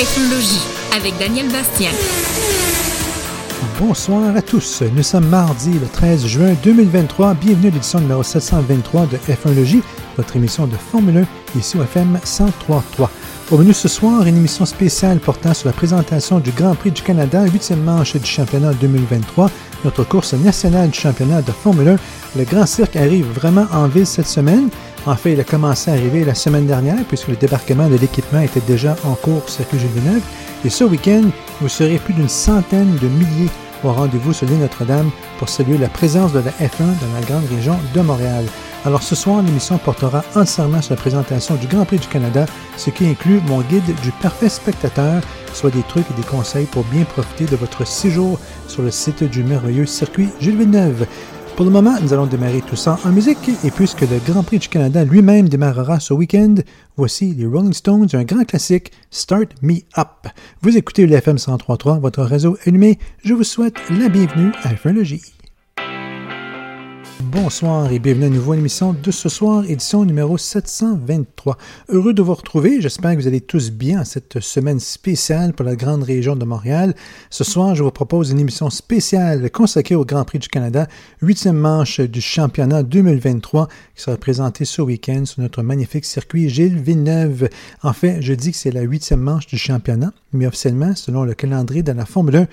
Ethnologie avec Daniel Bastien. Bonsoir à tous. Nous sommes mardi le 13 juin 2023. Bienvenue à l'édition numéro 723 de F1 votre émission de Formule 1 ici au FM 103.3. Au menu ce soir, une émission spéciale portant sur la présentation du Grand Prix du Canada, 8e manche du championnat 2023, notre course nationale du championnat de Formule 1. Le Grand Cirque arrive vraiment en ville cette semaine. En fait, il a commencé à arriver la semaine dernière puisque le débarquement de l'équipement était déjà en cours au circuit Genève. Et ce week-end, vous serez plus d'une centaine de milliers au rendez-vous sur l'île Notre-Dame pour saluer la présence de la F1 dans la grande région de Montréal. Alors ce soir, l'émission portera entièrement sur la présentation du Grand Prix du Canada, ce qui inclut mon guide du parfait spectateur, soit des trucs et des conseils pour bien profiter de votre séjour sur le site du merveilleux circuit Jules Villeneuve. Pour le moment, nous allons démarrer tout ça en musique, et puisque le Grand Prix du Canada lui-même démarrera ce week-end, voici les Rolling Stones, un grand classique, Start Me Up. Vous écoutez le FM 103.3, votre réseau allumé. Je vous souhaite la bienvenue à F1 Bonsoir et bienvenue à nouveau à l'émission de ce soir, édition numéro 723. Heureux de vous retrouver, j'espère que vous allez tous bien cette semaine spéciale pour la grande région de Montréal. Ce soir, je vous propose une émission spéciale consacrée au Grand Prix du Canada, huitième manche du championnat 2023 qui sera présentée ce week-end sur notre magnifique circuit Gilles Villeneuve. En fait, je dis que c'est la huitième manche du championnat, mais officiellement, selon le calendrier de la Formule 1,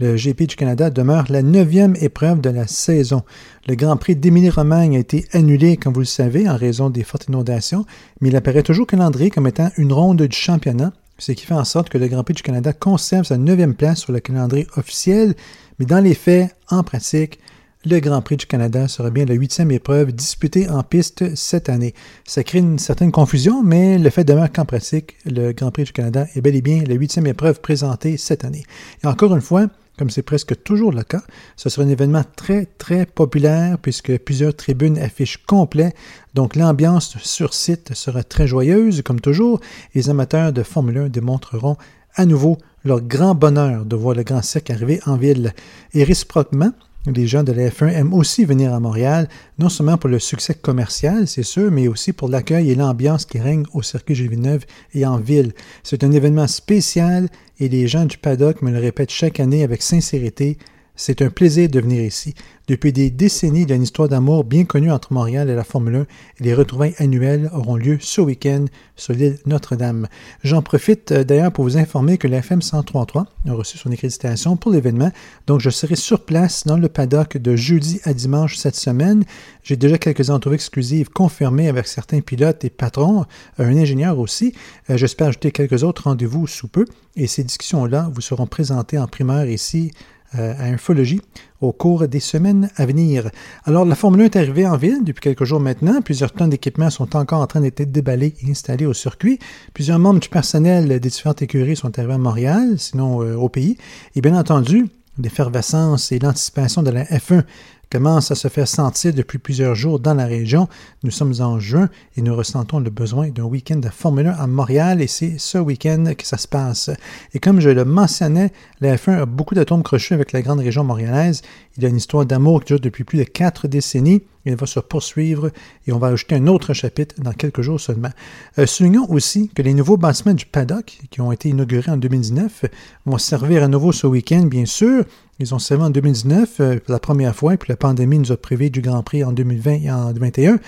le GP du Canada demeure la neuvième épreuve de la saison. Le Grand Prix d'Émilie-Romagne a été annulé, comme vous le savez, en raison des fortes inondations, mais il apparaît toujours calendrier comme étant une ronde du championnat, ce qui fait en sorte que le Grand Prix du Canada conserve sa neuvième place sur le calendrier officiel, mais dans les faits, en pratique, le Grand Prix du Canada sera bien la huitième épreuve disputée en piste cette année. Ça crée une certaine confusion, mais le fait demeure qu'en pratique, le Grand Prix du Canada est bel et bien la huitième épreuve présentée cette année. Et encore une fois, comme c'est presque toujours le cas. Ce sera un événement très, très populaire puisque plusieurs tribunes affichent complet. Donc l'ambiance sur site sera très joyeuse, comme toujours. Les amateurs de Formule 1 démontreront à nouveau leur grand bonheur de voir le Grand Cirque arriver en ville. Et réciproquement, les gens de la F1 aiment aussi venir à Montréal, non seulement pour le succès commercial, c'est sûr, mais aussi pour l'accueil et l'ambiance qui règne au circuit Gilles et en ville. C'est un événement spécial et les gens du paddock me le répètent chaque année avec sincérité. C'est un plaisir de venir ici. Depuis des décennies, il histoire d'amour bien connue entre Montréal et la Formule 1 et les retrouvailles annuelles auront lieu ce week-end sur l'île Notre-Dame. J'en profite euh, d'ailleurs pour vous informer que la FM 103.3 a reçu son accréditation pour l'événement, donc je serai sur place dans le paddock de jeudi à dimanche cette semaine. J'ai déjà quelques entrevues exclusives confirmées avec certains pilotes et patrons, euh, un ingénieur aussi. Euh, j'espère ajouter quelques autres rendez-vous sous peu et ces discussions-là vous seront présentées en primeur ici à Infologie au cours des semaines à venir. Alors, la Formule 1 est arrivée en ville depuis quelques jours maintenant. Plusieurs tonnes d'équipements sont encore en train d'être déballés et installés au circuit. Plusieurs membres du personnel des différentes écuries sont arrivés à Montréal, sinon euh, au pays. Et bien entendu, l'effervescence et l'anticipation de la F1 commence à se faire sentir depuis plusieurs jours dans la région? Nous sommes en juin et nous ressentons le besoin d'un week-end de Formule 1 à Montréal et c'est ce week-end que ça se passe. Et comme je le mentionnais, la F1 a beaucoup d'atomes crochus avec la grande région montréalaise. Il y a une histoire d'amour qui dure depuis plus de quatre décennies. Il va se poursuivre et on va ajouter un autre chapitre dans quelques jours seulement. Euh, soulignons aussi que les nouveaux bâtiments du paddock, qui ont été inaugurés en 2019, vont servir à nouveau ce week-end, bien sûr. Ils ont servi en 2019 euh, pour la première fois, et puis la pandémie nous a privé du Grand Prix en 2020 et en 2021.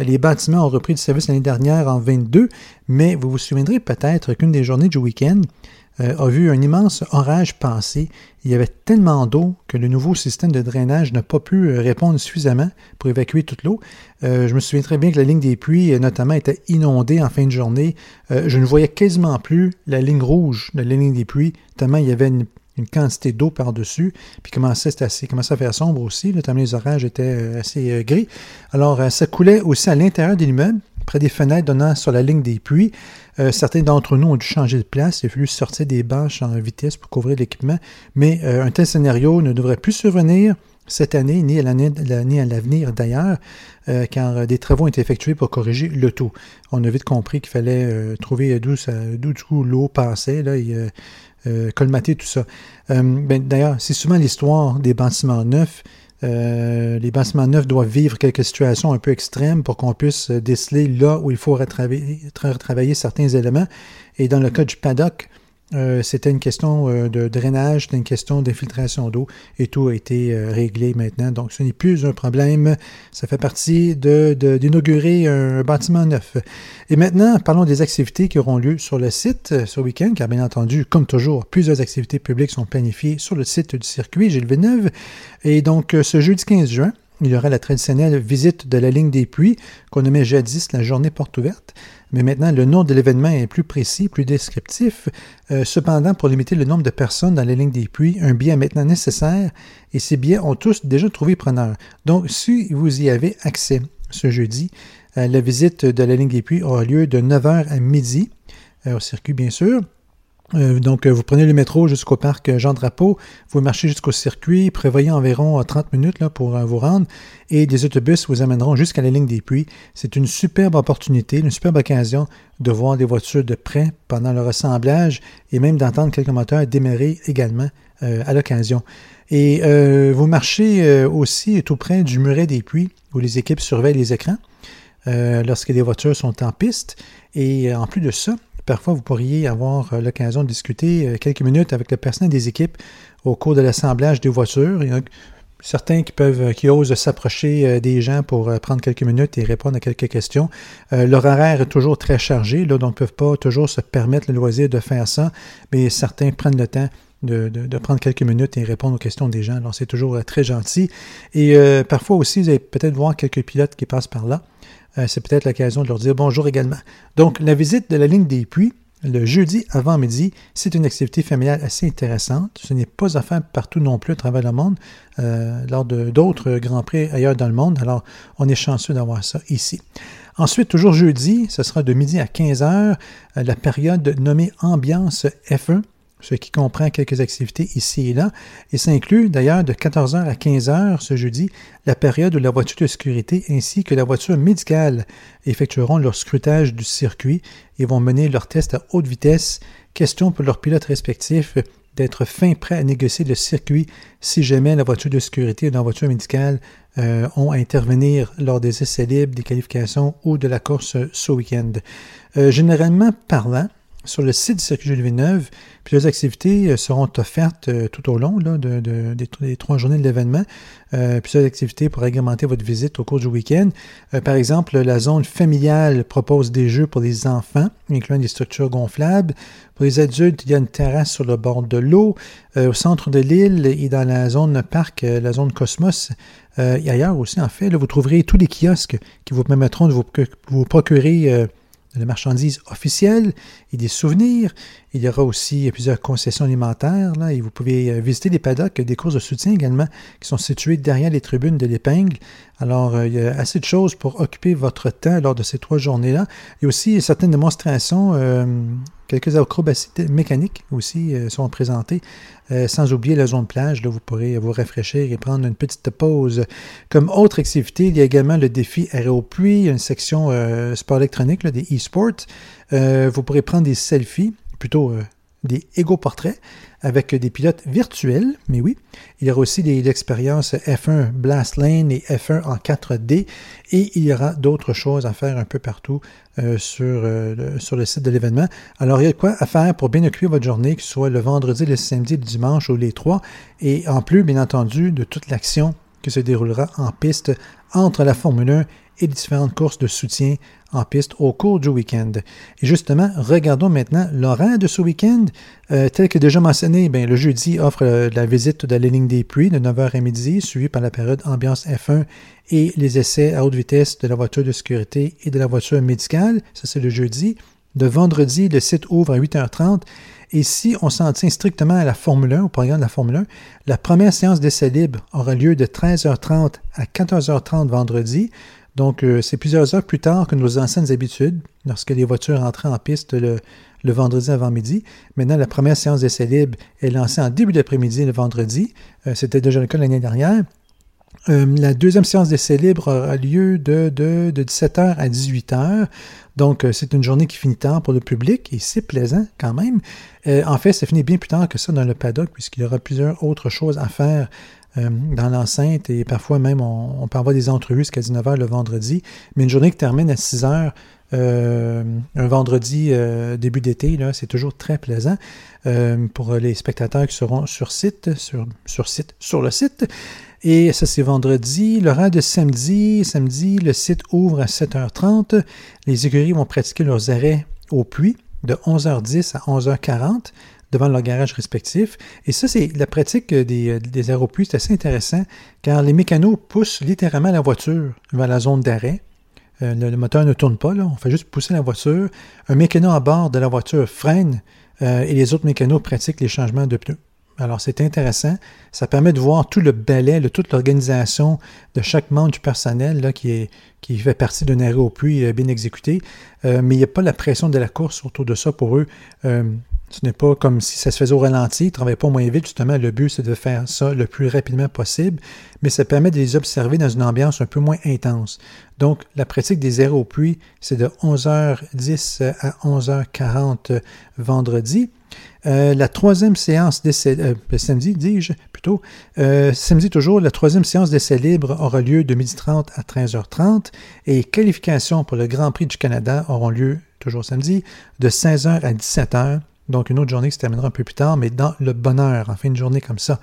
Les bâtiments ont repris du service l'année dernière en 22, mais vous vous souviendrez peut-être qu'une des journées du week-end, euh, a vu un immense orage passer. Il y avait tellement d'eau que le nouveau système de drainage n'a pas pu euh, répondre suffisamment pour évacuer toute l'eau. Je me souviens très bien que la ligne des puits, notamment, était inondée en fin de journée. je ne voyais quasiment plus la ligne rouge de la ligne des puits, tellement il y avait une, quantité d'eau par-dessus, puis commençait, assez, commençait à faire sombre aussi, notamment les orages étaient assez gris. Alors, ça coulait aussi à l'intérieur de l'immeuble, près des fenêtres donnant sur la ligne des puits. Euh, certains d'entre nous ont dû changer de place. Il a fallu sortir des bâches en vitesse pour couvrir l'équipement. Mais euh, un tel scénario ne devrait plus survenir cette année, ni à l'avenir d'ailleurs, euh, car des travaux ont été effectués pour corriger le tout. On a vite compris qu'il fallait trouver d'où du coup l'eau passait, colmater tout ça. Ben, d'ailleurs, c'est souvent l'histoire des bâtiments neufs. Euh, les bâtiments neufs doivent vivre quelques situations un peu extrêmes pour qu'on puisse déceler là où il faut retravailler certains éléments. Et dans le cas du paddock, Euh, c'était une question euh, de drainage, c'était une question d'infiltration d'eau et tout a été euh, réglé maintenant. Donc, ce n'est plus un problème. Ça fait partie d'inaugurer de, un, bâtiment neuf. Et maintenant, parlons des activités qui auront lieu sur le site ce week-end, car bien entendu, comme toujours, plusieurs activités publiques sont planifiées sur le site du circuit Gilles Villeneuve. Et donc, ce jeudi 15 juin, il y aura la traditionnelle visite de la ligne des puits qu'on nommait jadis la journée porte ouverte mais maintenant le nom de l'événement est plus précis, plus descriptif. Euh, cependant, pour limiter le nombre de personnes dans les lignes des puits, un billet est maintenant nécessaire et ces billets ont tous déjà trouvé preneur. Donc, si vous y avez accès ce jeudi, euh, la visite de la ligne des puits aura lieu de 9h à midi, euh, au circuit bien sûr. Euh, donc, euh, vous prenez le métro jusqu'au parc Jean Drapeau, vous marchez jusqu'au circuit, prévoyez environ 30 euh, minutes pour vous rendre, et des autobus vous amèneront jusqu'à la ligne des puits. C'est une superbe opportunité, une superbe occasion de voir des voitures de près pendant leur assemblage et même d'entendre quelques moteurs démarrer également à l'occasion. Et vous marchez aussi tout près du muret des puits où les équipes surveillent les écrans lorsque les voitures sont en piste. Et en plus de ça, Parfois, vous pourriez avoir euh, l'occasion de discuter euh, quelques minutes avec le personnel des équipes au cours de l'assemblage des voitures. Il y a certains qui peuvent, euh, osent s'approcher des gens pour prendre quelques minutes et répondre à quelques questions. leur horaire est toujours très chargé, là, donc ne peuvent pas toujours se permettre le loisir de faire ça, mais certains prennent le temps de, prendre quelques minutes et répondre aux questions des gens. C'est toujours très gentil. Et parfois aussi, vous allez peut-être voir quelques pilotes qui passent par là. Euh, c'est peut-être l'occasion de leur dire bonjour également. Donc, la visite de la ligne des puits, le jeudi avant midi, c'est une activité familiale assez intéressante. Ce n'est pas à faire partout non plus à travers le monde, euh, lors d'autres Grands Prix ailleurs dans le monde. Alors, on est chanceux d'avoir ça ici. Ensuite, toujours jeudi, ce sera de midi à 15 heures, euh, la période nommée Ambiance F1 ce qui comprend quelques activités ici et là, et ça inclut d'ailleurs de 14h à 15h ce jeudi la période où la voiture de sécurité ainsi que la voiture médicale effectueront leur scrutage du circuit et vont mener leurs tests à haute vitesse. Question pour leurs pilotes respectifs d'être fin prêts à négocier le circuit si jamais la voiture de sécurité ou la voiture médicale euh, ont à intervenir lors des essais libres, des qualifications ou de la course ce week-end. Euh, généralement parlant, sur le site du Circuit Jules Villeneuve, plusieurs activités euh, seront offertes euh, tout au long de, des, trois journées de l'événement. Euh, plusieurs activités pour agrémenter votre visite au cours du week-end. par exemple, la zone familiale propose des jeux pour les enfants, incluant des structures gonflables. Pour les adultes, il y a une terrasse sur le bord de l'eau. au centre de l'île et dans la zone parc, la zone Cosmos, et ailleurs aussi, en fait, vous trouverez tous les kiosques qui vous permettront de vous procurer de marchandises officielles et des souvenirs. Il y aura aussi plusieurs concessions alimentaires là, et vous pouvez euh, visiter des paddocks, des courses de soutien également qui sont situées derrière les tribunes de l'épingle. Alors, euh, il y a assez de choses pour occuper votre temps lors de ces trois journées-là. Il y a aussi certaines démonstrations euh, Quelques acrobaties mécaniques aussi euh, sont présentées, euh, sans oublier la zone plage. Là, vous pourrez vous rafraîchir et prendre une petite pause. Comme autre activité, il y a également le défi aéropluie, une section euh, sport électronique, des e-sports. vous pourrez prendre des selfies, plutôt des égo-portraits avec des pilotes virtuels, mais oui. Il y aura aussi l'expérience F1 Blast Lane et F1 en 4D et il y aura d'autres choses à faire un peu partout euh, sur, euh, le, sur le site de l'événement. Alors, il y a quoi à faire pour bien occuper votre journée, que ce soit le vendredi, le samedi, le dimanche ou les trois, et en plus, bien entendu, de toute l'action qui se déroulera en piste entre la Formule 1 et différentes courses de soutien en piste au cours du week-end. Et justement, regardons maintenant l'horaire de ce week-end. Euh, tel que déjà mentionné, bien, le jeudi offre euh, la visite de la ligne des puits de 9h à midi, suivie par la période ambiance F1 et les essais à haute vitesse de la voiture de sécurité et de la voiture médicale. Ça, c'est le jeudi. De vendredi, le site ouvre à 8h30. Et si on s'en tient strictement à la Formule 1, au programme de la Formule 1, la première séance d'essai libre aura lieu de 13h30 à 14h30 vendredi. Donc, euh, c'est plusieurs heures plus tard que nos anciennes habitudes, lorsque les voitures entraient en piste le, vendredi avant midi. Maintenant, la première séance d'essai libre est lancée en début d'après-midi le vendredi. Euh, c'était déjà le cas l'année dernière. Euh, la deuxième séance d'essai libre aura lieu de, de, 17h à 18h. Donc, c'est une journée qui finit tard pour le public et c'est plaisant quand même. en fait, ça finit bien plus tard que ça dans le paddock puisqu'il y aura plusieurs autres choses à faire dans l'enceinte et parfois même on, peut avoir des entrevues jusqu'à 19h le vendredi. Mais une journée qui termine à 6h, un vendredi début d'été, c'est toujours très plaisant pour les spectateurs qui seront sur site, sur, sur site, sur le site. Et ça, c'est vendredi. L'horaire de samedi, samedi, le site ouvre à 7h30. Les écuries vont pratiquer leurs arrêts au puits de 11h10 à 11h40 devant leur garage respectif. Et ça, c'est la pratique des, des arrêts au puits, c'est assez intéressant, car les mécanos poussent littéralement la voiture vers la zone d'arrêt. Euh, le, moteur ne tourne pas, là. on fait juste pousser la voiture. Un mécano à bord de la voiture freine euh, et les autres mécanos pratiquent les changements de pneus. Alors, c'est intéressant. Ça permet de voir tout le balai, toute l'organisation de chaque membre du personnel là, qui, est, qui fait partie d'un arrêt au puits euh, bien exécuté. Euh, mais il n'y a pas la pression de la course autour de ça pour eux. Ce n'est pas comme si ça se faisait au ralenti, ils ne travaillent pas moins vite. Justement, le but, c'est de faire ça le plus rapidement possible, mais ça permet de les observer dans une ambiance un peu moins intense. Donc, la pratique des arrêts au puits, c'est de 11h10 à 11h40 vendredi. Euh, la troisième séance d'essai, euh, ben, samedi, dis-je plutôt, euh, samedi toujours, la troisième séance d'essai libre aura lieu de 12h30 à 13h30 et qualifications pour le Grand Prix du Canada auront lieu toujours samedi de 16h à 17h. Donc, une autre journée qui se terminera un peu plus tard, mais dans le bonheur, en fin de journée comme ça.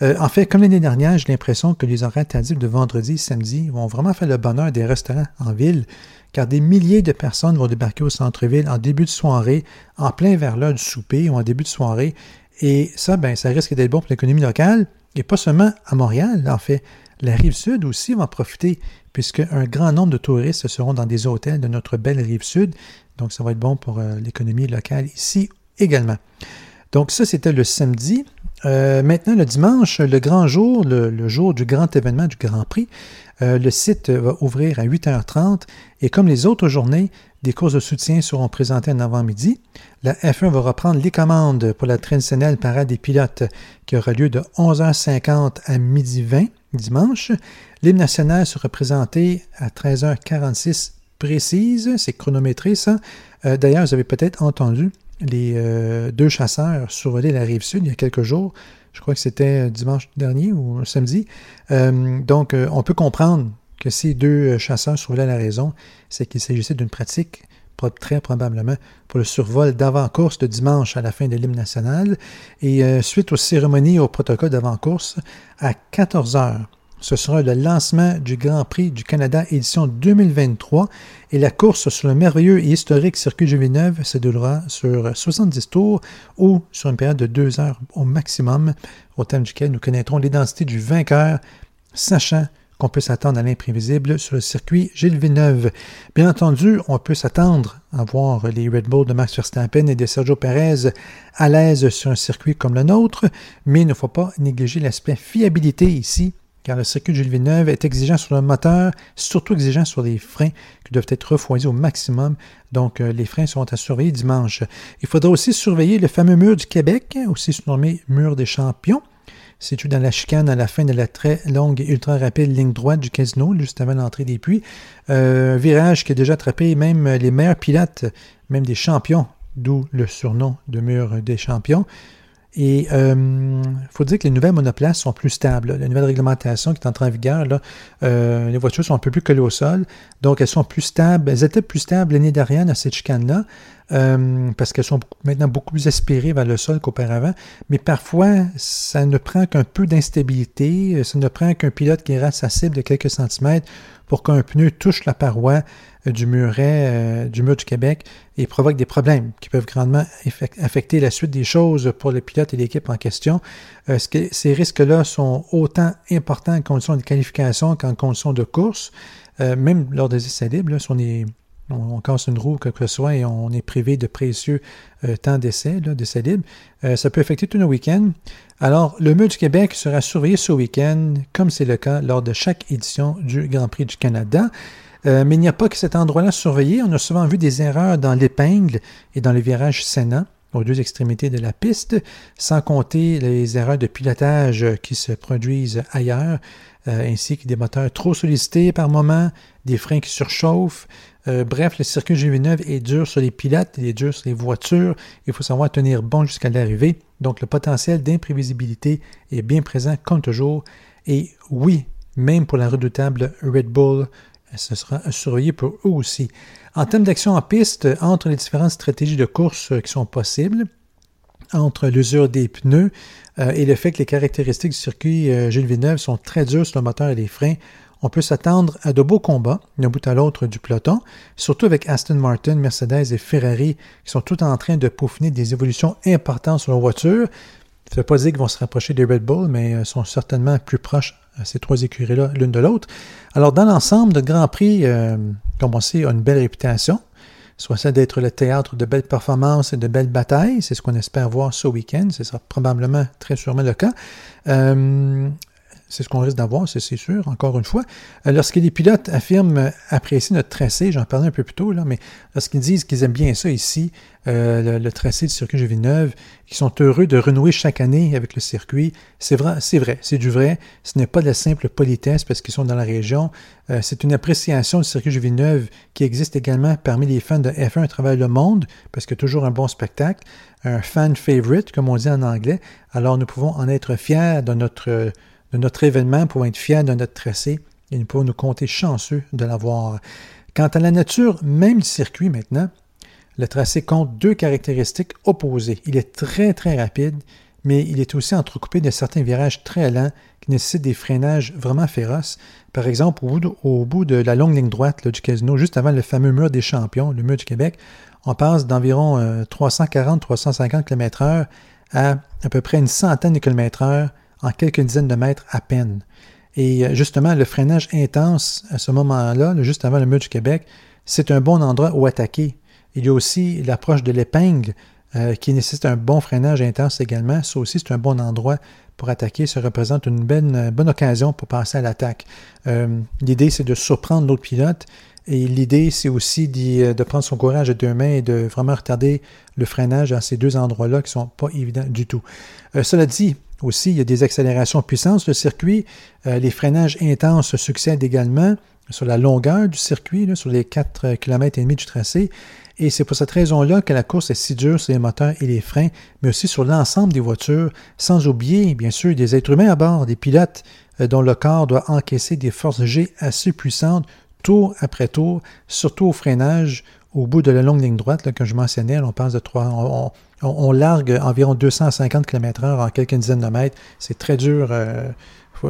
en fait, comme l'année dernière, j'ai l'impression que les horaires tardifs de vendredi et samedi vont vraiment faire le bonheur des restaurants en ville car des milliers de personnes vont débarquer au centre-ville en début de soirée, en plein vers l'heure du souper ou en début de soirée. Et ça, ben, ça risque d'être bon pour l'économie locale, et pas seulement à Montréal, en fait. La rive sud aussi va en profiter, puisque un grand nombre de touristes seront dans des hôtels de notre belle rive sud. Donc, ça va être bon pour euh, l'économie locale ici également. Donc, ça, c'était le samedi. Euh, maintenant, le dimanche, le grand jour, le, jour du grand événement du Grand Prix, euh, le site va ouvrir à 8h30 et comme les autres journées, des courses de soutien seront présentées en avant-midi. La F1 va reprendre les commandes pour la traditionnelle parade des pilotes qui aura lieu de 11h50 à midi 20 dimanche. L'hymne national sera présenté à 13h46 précise, c'est chronométré ça. Euh, d'ailleurs, vous avez peut-être entendu les euh, deux chasseurs survolaient la rive sud il y a quelques jours. Je crois que c'était dimanche dernier ou samedi. Euh, donc, euh, on peut comprendre que ces deux chasseurs survolaient la raison, c'est qu'il s'agissait d'une pratique très probablement pour le survol d'avant-course de dimanche à la fin de l'hymne national. Et suite aux cérémonies et au protocole d'avant-course, à 14 heures, ce sera le lancement du Grand Prix du Canada édition 2023 et la course sur le merveilleux et historique circuit de Villeneuve se déroulera sur 70 tours ou sur une période de deux heures au maximum, au terme duquel nous connaîtrons l'identité du vainqueur, sachant qu'on peut s'attendre à l'imprévisible sur le circuit Gilles Villeneuve. Bien entendu, on peut s'attendre à voir les Red Bull de Max Verstappen et de Sergio Perez à l'aise sur un circuit comme le nôtre, mais il ne faut pas négliger l'aspect fiabilité ici car le circuit de Gilles Villeneuve est exigeant sur le moteur, surtout exigeant sur les freins qui doivent être refroidis au maximum. Donc, euh, les freins seront à surveiller dimanche. Il faudra aussi surveiller le fameux mur du Québec, aussi surnommé mur des champions, situé dans la chicane à la fin de la très longue et ultra rapide ligne droite du casino, juste avant l'entrée des puits. Euh, un virage qui a déjà attrapé même les meilleurs pilotes, même des champions, d'où le surnom de mur des champions. Et il euh, faut dire que les nouvelles monoplaces sont plus stables. La nouvelle réglementation qui est entrée en vigueur, là, euh, les voitures sont un peu plus collées au sol. Donc, elles sont plus stables. Elles étaient plus stables l'année dernière dans cette chicane-là. Euh, parce qu'elles sont maintenant beaucoup plus aspirées vers le sol qu'auparavant. Mais parfois, ça ne prend qu'un peu d'instabilité, ça ne prend qu'un pilote qui rate sa cible de quelques centimètres pour qu'un pneu touche la paroi du muret, euh, du mur du Québec et provoque des problèmes qui peuvent grandement affecter la suite des choses pour le pilote et l'équipe en question. Euh, ces risques-là sont autant importants en conditions de qualification qu'en conditions de course. même lors des essais libres, si on casse une roue, quoi que ce soit, et on est privé de précieux euh, temps d'essai, d'essai libre. Euh, ça peut affecter tous nos week-ends. Alors, le mur du Québec sera surveillé ce week-end, comme c'est le cas lors de chaque édition du Grand Prix du Canada. Euh, mais il n'y a pas que cet endroit-là surveillé. On a souvent vu des erreurs dans l'épingle et dans le virage Sénat aux deux extrémités de la piste, sans compter les erreurs de pilotage qui se produisent ailleurs, ainsi que des moteurs trop sollicités par moment, des freins qui surchauffent, euh, bref, le circuit G9 est dur sur les pilotes, il est dur sur les voitures. Il faut savoir tenir bon jusqu'à l'arrivée. Donc, le potentiel d'imprévisibilité est bien présent comme toujours. Et oui, même pour la redoutable Red Bull, ce sera surveillé pour eux aussi. En termes d'action en piste, entre les différentes stratégies de course qui sont possibles, entre l'usure des pneus euh, et le fait que les caractéristiques du circuit euh, Gilles Villeneuve sont très dures sur le moteur et les freins, on peut s'attendre à de beaux combats d'un bout à l'autre du peloton, surtout avec Aston Martin, Mercedes et Ferrari qui sont tous en train de peaufiner des évolutions importantes sur leur voiture. Ne veut pas dire qu'ils vont se rapprocher des Red Bull, mais euh, sont certainement plus proches, ces trois écuries-là, l'une de l'autre. Alors, dans l'ensemble, le Grand Prix, comme on sait, a une belle réputation soit ça d'être le théâtre de belles performances et de belles batailles. C'est ce qu'on espère voir ce week-end. Ce sera probablement très sûrement le cas. Euh, c'est ce qu'on risque d'avoir, c'est sûr, encore une fois. Euh, lorsque les pilotes affirment apprécier notre tracé, j'en parlais un peu plus tôt, là, mais lorsqu'ils disent qu'ils aiment bien ça ici, euh, le, tracé du circuit de Villeneuve, qu'ils sont heureux de renouer chaque année avec le circuit, c'est vrai, c'est vrai, c'est du vrai. Ce n'est pas de la simple politesse parce qu'ils sont dans la région. Euh, c'est une appréciation du circuit de Villeneuve qui existe également parmi les fans de F1 à travers le monde, parce que toujours un bon spectacle, un fan favorite, comme on dit en anglais. Alors nous pouvons en être fiers de notre de notre événement pour être fiers de notre tracé et pouvons nous compter chanceux de l'avoir. Quant à la nature même du circuit maintenant, le tracé compte deux caractéristiques opposées. Il est très très rapide, mais il est aussi entrecoupé de certains virages très lents qui nécessitent des freinages vraiment féroces. Par exemple, au bout de, la longue ligne droite du casino, juste avant le fameux mur des champions, le mur du Québec, on passe d'environ 340-350 km/h à à peu près une centaine de km/h en quelques dizaines de mètres à peine. Et euh, justement, le freinage intense à ce moment-là, juste avant le mur du Québec, c'est un bon endroit où attaquer. Il y a aussi l'approche de l'épingle euh, qui nécessite un bon freinage intense également. Ça aussi, c'est un bon endroit pour attaquer. Ça représente une bonne, bonne occasion pour passer à l'attaque. Euh, l'idée, c'est de surprendre l'autre pilote. Et l'idée, c'est aussi de prendre son courage à deux mains et de vraiment retarder le freinage à ces deux endroits-là qui ne sont pas évidents du tout. cela dit, aussi, il y a des accélérations puissantes sur le circuit. Euh, les freinages intenses succèdent également sur la longueur du circuit, sur les 4 km et demi du tracé. Et c'est pour cette raison-là que la course est si dure sur les moteurs et les freins, mais aussi sur l'ensemble des voitures, sans oublier, bien sûr, des êtres humains à bord, des pilotes euh, dont le corps doit encaisser des forces G assez puissantes tour après tour, surtout au freinage, au bout de la longue ligne droite, là, que je mentionnais, on passe de 3, on, largue environ 250 km/h en quelques dizaines de mètres. C'est très dur euh,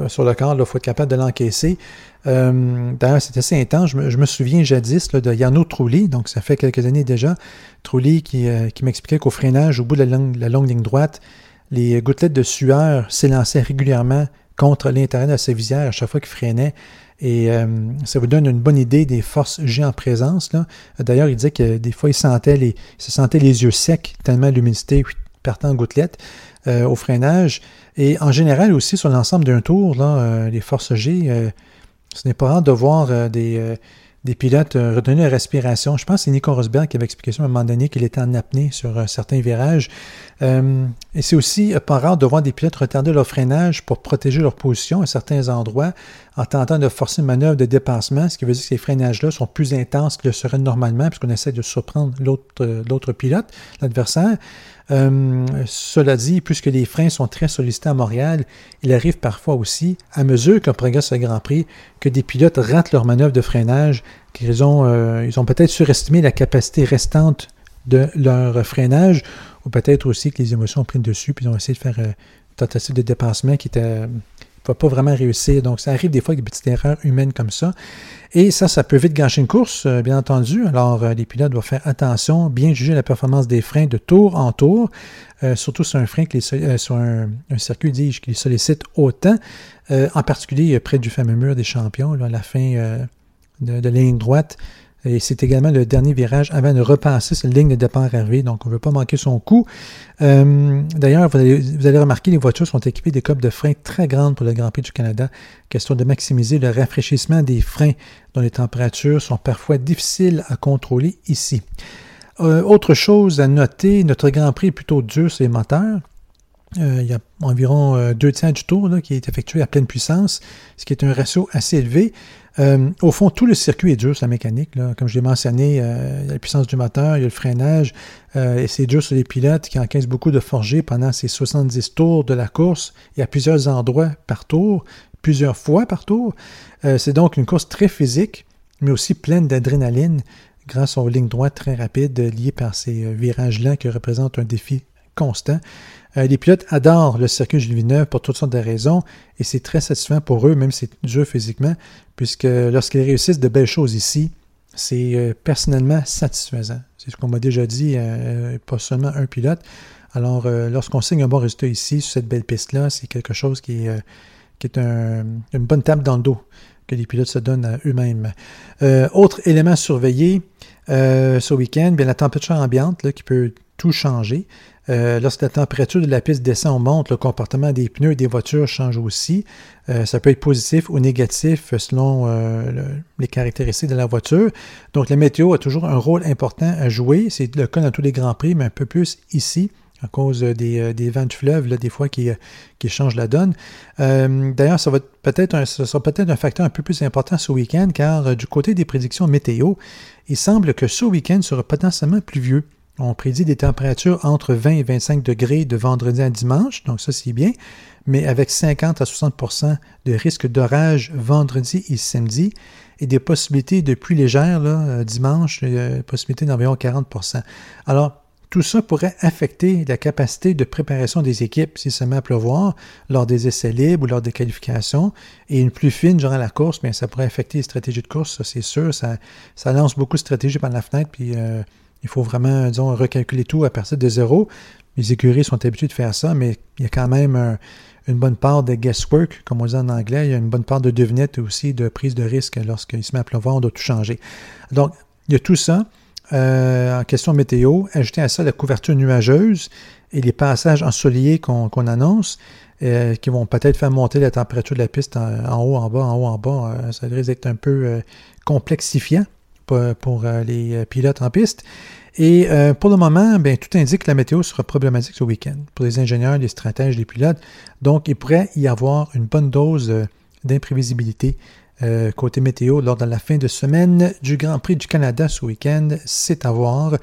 sur le corps, il faut être capable de l'encaisser. Euh, d'ailleurs, c'est assez intense. Je me, souviens jadis de Yano Trulli, donc ça fait quelques années déjà, qui, euh, qui m'expliquait qu'au freinage, au bout de la longue, la longue ligne droite, les gouttelettes de sueur s'élançaient régulièrement contre l'intérieur de sa visière à chaque fois qu'il freinait. Et euh, ça vous donne une bonne idée des forces G en présence. D'ailleurs, il disait que des fois, il, sentait les, se sentait les yeux secs, tellement l'humidité partant en gouttelettes euh, au freinage. Et en général aussi, sur l'ensemble d'un tour, là, euh, les forces G, ce n'est pas rare de voir des des pilotes euh, retenus la respiration. Je pense que c'est Nico Rosberg qui avait expliqué ça à un moment donné qu'il était en apnée sur euh, certains virages. Euh, et c'est aussi pas rare de voir des pilotes retarder leur freinage pour protéger leur position à certains endroits en tentant de forcer une manœuvre de dépassement, ce qui veut dire que ces freinages-là sont plus intenses que le seraient normalement puisqu'on essaie de surprendre l'autre pilote, l'adversaire. Euh, cela dit, puisque les freins sont très sollicités à Montréal, il arrive parfois aussi, à mesure qu'on progresse le Grand Prix, que des pilotes ratent leur manœuvre de freinage, qu'ils ont, euh, ils ont peut-être surestimé la capacité restante de leur freinage, ou peut-être aussi que les émotions ont pris le dessus, puis ils ont essayé de faire euh, une tentative de dépassement qui était va pas vraiment réussir. Donc, ça arrive des fois avec des petites erreurs humaines comme ça. Et ça, ça peut vite gâcher une course, euh, bien entendu. Alors, euh, les pilotes doivent faire attention, bien juger la performance des freins de tour en tour, euh, surtout sur un frein qui sur un, circuit, dis-je, qui les sollicite autant, en particulier près du fameux mur des champions, à la fin de, de la ligne droite. Et c'est également le dernier virage avant de repasser cette ligne de départ arrivée, donc on ne veut pas manquer son coup. Euh, d'ailleurs, vous allez, remarquer, les voitures sont équipées des copes de frein très grandes pour le Grand Prix du Canada, question de maximiser le rafraîchissement des freins dont les températures sont parfois difficiles à contrôler ici. Euh, autre chose à noter, notre Grand Prix est plutôt dur sur les moteurs. Euh, il y a environ deux tiers du tour qui est effectué à pleine puissance, ce qui est un ratio assez élevé. Euh, au fond, tout le circuit est dur sur la mécanique. Comme je l'ai mentionné, euh, il y a la puissance du moteur, il y a le freinage, euh, et c'est dur sur les pilotes qui encaissent beaucoup de forgés pendant ces 70 tours de la course. Y a plusieurs endroits par tour, plusieurs fois par tour. c'est donc une course très physique, mais aussi pleine d'adrénaline grâce aux lignes droites très rapides liées par ces virages-là qui représentent un défi constant. Les pilotes adorent le circuit Gilles Villeneuve pour toutes sortes de raisons et c'est très satisfaisant pour eux, même si c'est dur physiquement, puisque lorsqu'ils réussissent de belles choses ici, c'est euh, personnellement satisfaisant. C'est ce qu'on m'a déjà dit, euh, pas seulement un pilote. Alors, euh, lorsqu'on signe un bon résultat ici, sur cette belle piste-là, c'est quelque chose qui est, une bonne table dans le dos que les pilotes se donnent à eux-mêmes. autre élément surveillé ce week-end, bien la température ambiante qui peut tout changer. Euh, lorsque la température de la piste descend ou monte, le comportement des pneus et des voitures change aussi. Euh, ça peut être positif ou négatif selon euh, les caractéristiques de la voiture. Donc la météo a toujours un rôle important à jouer. C'est le cas dans tous les grands prix, mais un peu plus ici à cause des, vents de fleuve, des fois qui, qui changent la donne. D'ailleurs, ça va peut-être sera peut-être un facteur un peu plus important ce week-end, car du côté des prédictions météo, il semble que ce week-end sera potentiellement pluvieux. On prédit des températures entre 20 et 25 degrés de vendredi à dimanche, donc ça c'est bien, mais avec 50 à 60% de risque d'orage vendredi et samedi et des possibilités de pluie légère là, euh, dimanche, possibilité d'environ 40% Alors, tout ça pourrait affecter la capacité de préparation des équipes si ça met à pleuvoir lors des essais libres ou lors des qualifications. Et une pluie fine durant la course, bien, ça pourrait affecter les stratégies de course, ça c'est sûr. Ça, ça lance beaucoup de stratégies par la fenêtre, puis euh, il faut vraiment, disons, recalculer tout à partir de zéro. Les écuries sont habituées de faire ça, mais il y a quand même une bonne part de guesswork, comme on dit en anglais. Il y a une bonne part de devinette aussi, de prise de risque lorsqu'il se met à pleuvoir, on doit tout changer. Donc, il y a tout ça. Euh, en question météo, ajouter à ça la couverture nuageuse et les passages ensoleillés qu'on annonce, euh, qui vont peut-être faire monter la température de la piste en, haut, en bas, en haut, en bas. Euh, ça risque d'être un peu complexifiant pour, euh, les euh, pilotes en piste. Et euh, pour le moment, bien, tout indique que la météo sera problématique ce week-end pour les ingénieurs, les stratèges, les pilotes. Donc, il pourrait y avoir une bonne dose d'imprévisibilité côté météo lors de la fin de semaine du Grand Prix du Canada ce week-end. C'est à voir.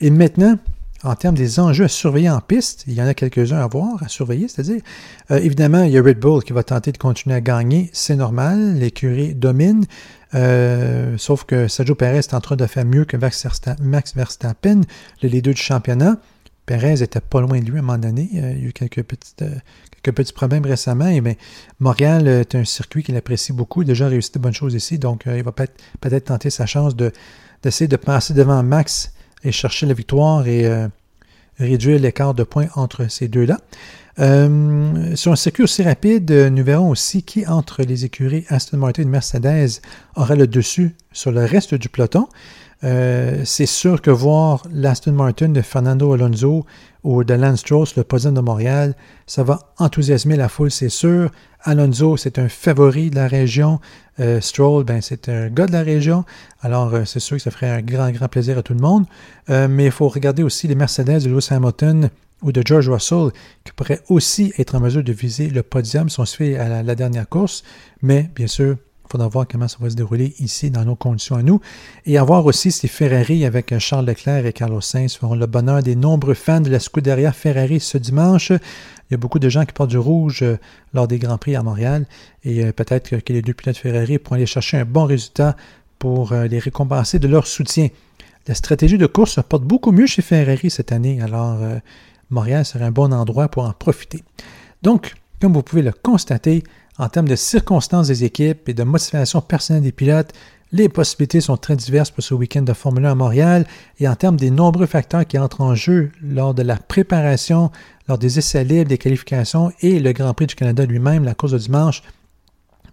Et maintenant, en termes des enjeux à surveiller en piste, il y en a quelques-uns à voir, à surveiller, c'est-à-dire, évidemment, il y a Red Bull qui va tenter de continuer à gagner, c'est normal, l'écurie domine, euh, sauf que Sergio Perez est en train de faire mieux que Max Verstappen, le leader du championnat. Perez était pas loin de lui à un moment donné. Il y a eu quelques, euh, petits problèmes récemment. Et bien, Montréal est un circuit qu'il apprécie beaucoup. Il a déjà réussi de bonnes choses ici. Donc, euh, il va peut-être peut tenter sa chance d'essayer de, passer devant Max et chercher la victoire et réduire l'écart de points entre ces deux-là. Euh, sur un circuit aussi rapide, nous verrons aussi qui entre les écuries Aston Martin et Mercedes aura le dessus sur le reste du peloton. Euh, c'est sûr que voir l'Aston Martin de Fernando Alonso ou de Lance Stroll, le podium de Montréal, ça va enthousiasmer la foule, c'est sûr. Alonso, c'est un favori de la région. Euh, Stroll, ben, c'est un gars de la région. Alors, c'est sûr que ça ferait un grand, grand plaisir à tout le monde. mais il faut regarder aussi les Mercedes de Lewis Hamilton ou de George Russell, qui pourrait aussi être en mesure de viser le podium si on se à la, dernière course. Mais bien sûr, faudra voir comment ça va se dérouler ici dans nos conditions à nous. Et à voir aussi si Ferrari avec Charles Leclerc et Carlos Sainz feront le bonheur des nombreux fans de la Scuderia Ferrari ce dimanche. Il y a beaucoup de gens qui portent du rouge euh, lors des Grands Prix à Montréal et euh, peut-être que les deux pilotes Ferrari pourront aller chercher un bon résultat pour euh, les récompenser de leur soutien. La stratégie de course se porte beaucoup mieux chez Ferrari cette année, alors Montréal serait un bon endroit pour en profiter. Donc, comme vous pouvez le constater, en termes de circonstances des équipes et de motivation personnelle des pilotes, les possibilités sont très diverses pour ce week-end de Formule 1 à Montréal et en termes des nombreux facteurs qui entrent en jeu lors de la préparation, lors des essais libres, des qualifications et le Grand Prix du Canada lui-même, la course de dimanche,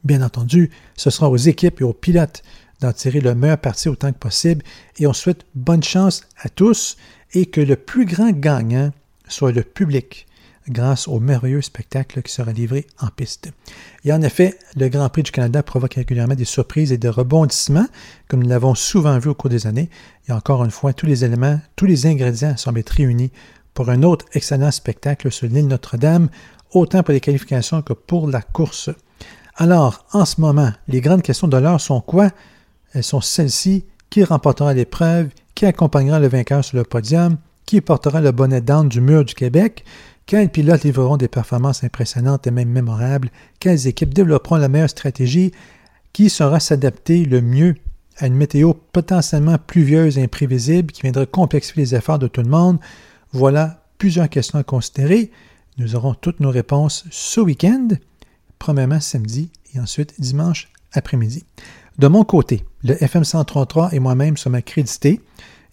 bien entendu, ce sera aux équipes et aux pilotes d'en tirer le meilleur parti autant que possible et on souhaite bonne chance à tous et que le plus grand gagnant soit le public grâce au merveilleux spectacle qui sera livré en piste. Et en effet, le Grand Prix du Canada provoque régulièrement des surprises et des rebondissements, comme nous l'avons souvent vu au cours des années. Et encore une fois, tous les éléments, tous les ingrédients semblent être réunis pour un autre excellent spectacle sur l'île Notre-Dame, autant pour les qualifications que pour la course. Alors, en ce moment, les grandes questions de l'heure sont quoi? Elles sont celles-ci. Qui remportera l'épreuve? Qui accompagnera le vainqueur sur le podium? qui portera le bonnet d'âne du mur du Québec, Quels pilotes livreront des performances impressionnantes et même mémorables? Quelles équipes développeront la meilleure stratégie? Qui saura s'adapter le mieux à une météo potentiellement pluvieuse et imprévisible qui viendra complexifier les efforts de tout le monde? Voilà plusieurs questions à considérer. Nous aurons toutes nos réponses ce week-end, premièrement samedi et ensuite dimanche après-midi. De mon côté, le FM 133 et moi-même sommes accrédités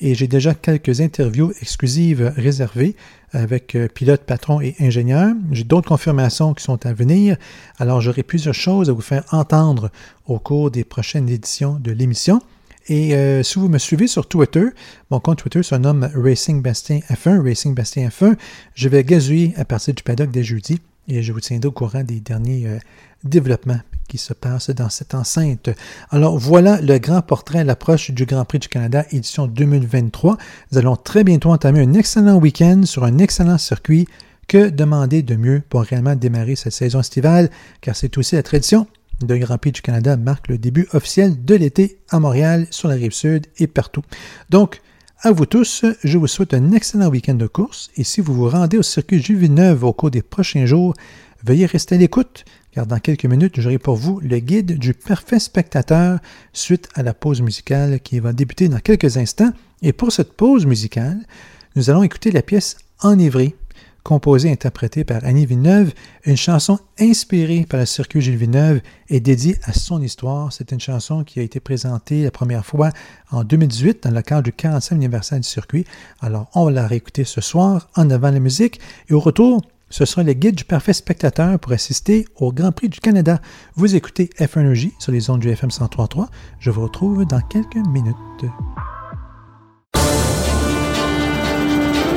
et j'ai déjà quelques interviews exclusives réservées avec euh, pilotes, patrons et ingénieurs. J'ai d'autres confirmations qui sont à venir, alors j'aurai plusieurs choses à vous faire entendre au cours des prochaines éditions de l'émission. Et euh, si vous me suivez sur Twitter, mon compte Twitter se nomme Racing Bastien F1, Racing Bastien F1. Je vais gazouiller à partir du paddock dès jeudi et je vous tiendrai au courant des derniers euh, développements qui se passent dans cette enceinte. Alors voilà le grand portrait à l'approche du Grand Prix du Canada édition 2023. Nous allons très bientôt entamer un excellent week-end sur un excellent circuit. Que demander de mieux pour réellement démarrer cette saison estivale, car c'est aussi la tradition le Grand Prix du Canada marque le début officiel de l'été à Montréal, sur la rive sud et partout. Donc, à vous tous, je vous souhaite un excellent week-end de course et si vous vous rendez au circuit Jules-Villeneuve au cours des prochains jours, veuillez rester à l'écoute car dans quelques minutes, j'aurai pour vous le guide du parfait spectateur suite à la pause musicale qui va débuter dans quelques instants. Et pour cette pause musicale, nous allons écouter la pièce Enivré composée et interprétée par Annie Villeneuve, une chanson inspirée par le circuit Gilles Villeneuve et dédiée à son histoire. C'est une chanson qui a été présentée la première fois en 2018 dans le cadre du 45e anniversaire du circuit. Alors, on va la réécouter ce soir en avant la musique et au retour, ce sera le guide du parfait spectateur pour assister au Grand Prix du Canada. Vous écoutez F1 sur les ondes du FM 103.3. Je vous retrouve dans quelques minutes.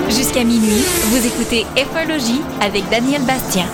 Jusqu'à minuit, vous écoutez Effologie avec Daniel Bastien.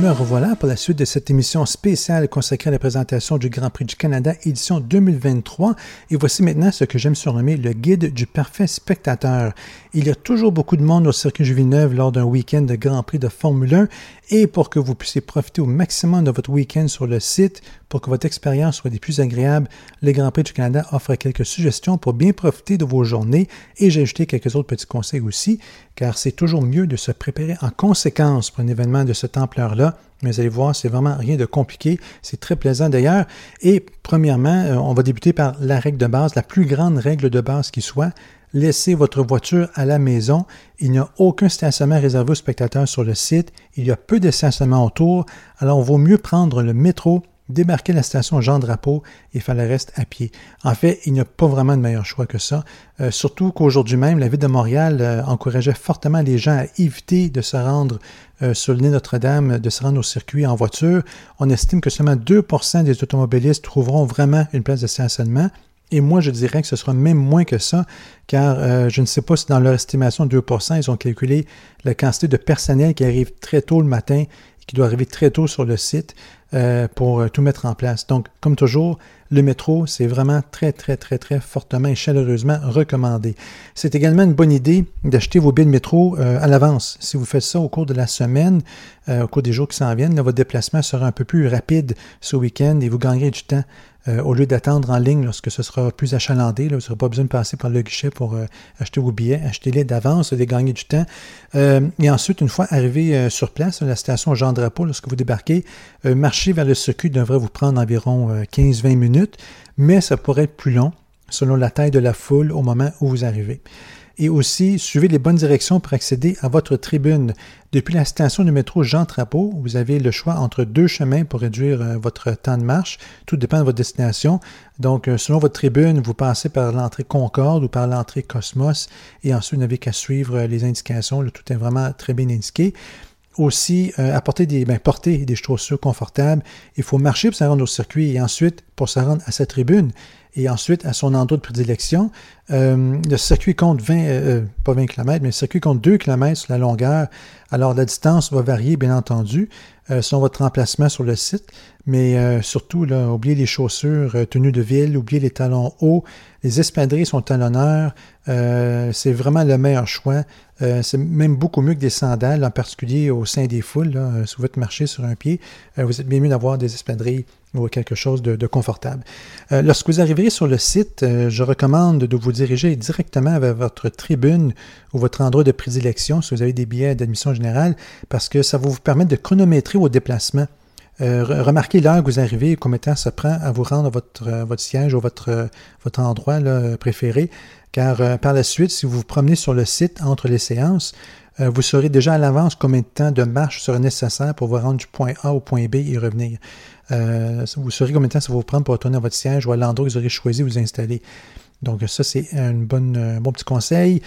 Me revoilà pour la suite de cette émission spéciale consacrée à la présentation du Grand Prix du Canada édition 2023. Et voici maintenant ce que j'aime surnommer le guide du parfait spectateur. Il y a toujours beaucoup de monde au circuit Villeneuve lors d'un week-end de Grand Prix de Formule 1 et pour que vous puissiez profiter au maximum de votre week-end sur le site, pour que votre expérience soit des plus agréables, le Grand Prix du Canada offre quelques suggestions pour bien profiter de vos journées et j'ai ajouté quelques autres petits conseils aussi, car c'est toujours mieux de se préparer en conséquence pour un événement de cette ampleur-là. Mais vous allez voir, c'est vraiment rien de compliqué. C'est très plaisant d'ailleurs. Et premièrement, euh, on va débuter par la règle de base, la plus grande règle de base qui soit, laissez votre voiture à la maison. Il n'y a aucun stationnement réservé aux spectateurs sur le site. Il y a peu de stationnement autour. Alors, il vaut mieux prendre le métro, débarquer la station Jean Drapeau et faire le reste à pied. En fait, il n'y a pas vraiment de meilleur choix que ça. Euh, surtout qu'aujourd'hui même, la ville de Montréal euh, encourageait fortement les gens à éviter de se rendre euh, sur le nez Notre-Dame, de se rendre au circuit en voiture. On estime que seulement 2% des automobilistes trouveront vraiment une place de stationnement. Et moi, je dirais que ce sera même moins que ça, car je ne sais pas si dans leur estimation de 2%, ils ont calculé la quantité de personnel qui arrive très tôt le matin qui doit arriver très tôt sur le site euh, pour euh, tout mettre en place. Donc, comme toujours, le métro, c'est vraiment très, très, très, très fortement et chaleureusement recommandé. C'est également une bonne idée d'acheter vos billets de métro à l'avance. Si vous faites ça au cours de la semaine, au cours des jours qui s'en viennent, votre déplacement sera un peu plus rapide ce week-end et vous gagnerez du temps euh, au lieu d'attendre en ligne lorsque ce sera plus achalandé. vous n'aurez pas besoin de passer par le guichet pour euh, acheter vos billets. Achetez-les d'avance, de gagner du temps. Euh, et ensuite, une fois arrivé sur place, à la station Jean Drapeau, lorsque vous débarquez, marcher vers le circuit devrait vous prendre environ 15-20 minutes, mais ça pourrait être plus long selon la taille de la foule au moment où vous arrivez et aussi suivez les bonnes directions pour accéder à votre tribune. Depuis la station de métro Jean Trapeau, vous avez le choix entre deux chemins pour réduire euh, votre temps de marche. Tout dépend de votre destination. Donc, euh, selon votre tribune, vous passez par l'entrée Concorde ou par l'entrée Cosmos et ensuite vous n'avez qu'à suivre euh, les indications. tout est vraiment très bien indiqué aussi apporter des, ben, porter des chaussures confortables. Il faut marcher pour se rendre au circuit et ensuite pour se rendre à sa tribune et ensuite à son endroit de prédilection. Euh, le circuit compte 20, euh, pas 20 km, mais le circuit compte 2 km sur la longueur. Alors la distance va varier, bien entendu, euh, selon votre emplacement sur le site. Mais euh, surtout, là, oubliez les chaussures tenues de ville, oubliez les talons hauts. Les espadrilles sont à l'honneur. c'est vraiment le meilleur choix. c'est même beaucoup mieux que des sandales, en particulier au sein des foules. si vous êtes marcher sur un pied, vous êtes bien mieux d'avoir des espadrilles ou quelque chose de, confortable. lorsque vous arriverez sur le site, je recommande de vous diriger directement vers votre tribune ou votre endroit de prédilection si vous avez des billets d'admission générale, parce que ça va vous permettre de chronométrer vos déplacements. Euh, remarquez l'heure que vous arrivez et combien de temps ça prend à vous rendre à votre, euh, siège ou votre, euh, votre endroit préféré. Car par la suite, si vous vous promenez sur le site entre les séances, vous saurez déjà à l'avance combien de temps de marche sera nécessaire pour vous rendre du point A au point B et revenir. vous saurez combien de temps ça va vous prendre pour retourner à votre siège ou à l'endroit que vous aurez choisi de vous installer. Donc ça, c'est un bon petit conseil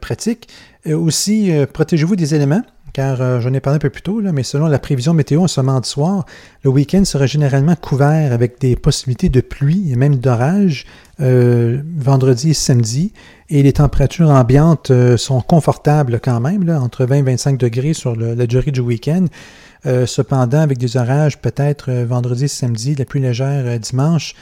pratique. aussi, protégez-vous des éléments car euh, j'en ai parlé un peu plus tôt, mais selon la prévision météo en ce mardi soir, le week-end sera généralement couvert avec des possibilités de pluie et même d'orage euh, vendredi et samedi. Et les températures ambiantes euh, sont confortables quand même, entre 20 et 25 degrés sur la durée du week-end. cependant, avec des orages peut-être vendredi et samedi, la pluie légère dimanche.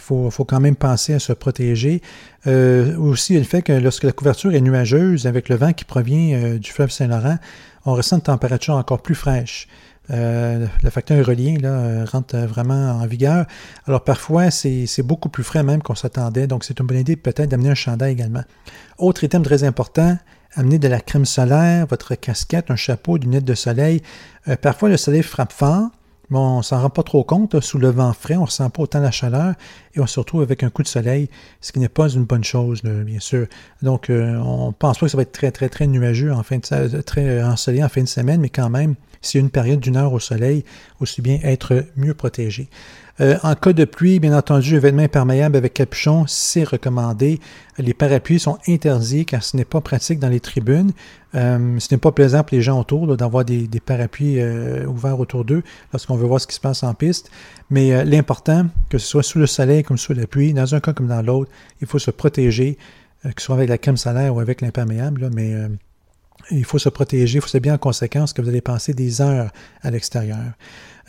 Il faut, faut, quand même penser à se protéger. Euh, aussi, le fait que lorsque la couverture est nuageuse, avec le vent qui provient euh, du fleuve Saint-Laurent, on ressent une température encore plus fraîche. Euh, le facteur aérolien là, rentre vraiment en vigueur. Alors parfois, c'est beaucoup plus frais même qu'on s'attendait, donc c'est une bonne idée peut-être d'amener un chandail également. Autre item très important, amener de la crème solaire, votre casquette, un chapeau, des lunettes de soleil. parfois, le soleil frappe fort, Bon, on s'en rend pas trop compte. Sous le vent frais, on ne ressent pas autant la chaleur et on se retrouve avec un coup de soleil, ce qui n'est pas une bonne chose, bien sûr. Donc, euh, on pense pas que ça va être très, très, très nuageux très ensoleillé en fin de semaine, mais quand même, s'il y a une période d'une heure au soleil, aussi bien être mieux protégé. Euh, en cas de pluie, bien entendu, un vêtement imperméable avec capuchon, c'est recommandé. Les parapluies sont interdits car ce n'est pas pratique dans les tribunes. Euh, ce n'est pas plaisant pour les gens autour d'avoir des, parapluies euh, ouverts autour d'eux lorsqu'on veut voir ce qui se passe en piste. Mais l'important, que ce soit sous le soleil comme sous la pluie, dans un cas comme dans l'autre, il faut se protéger, que ce soit avec la crème solaire ou avec l'imperméable. Mais il faut se protéger, il faut savoir bien en conséquence que vous allez passer des heures à l'extérieur.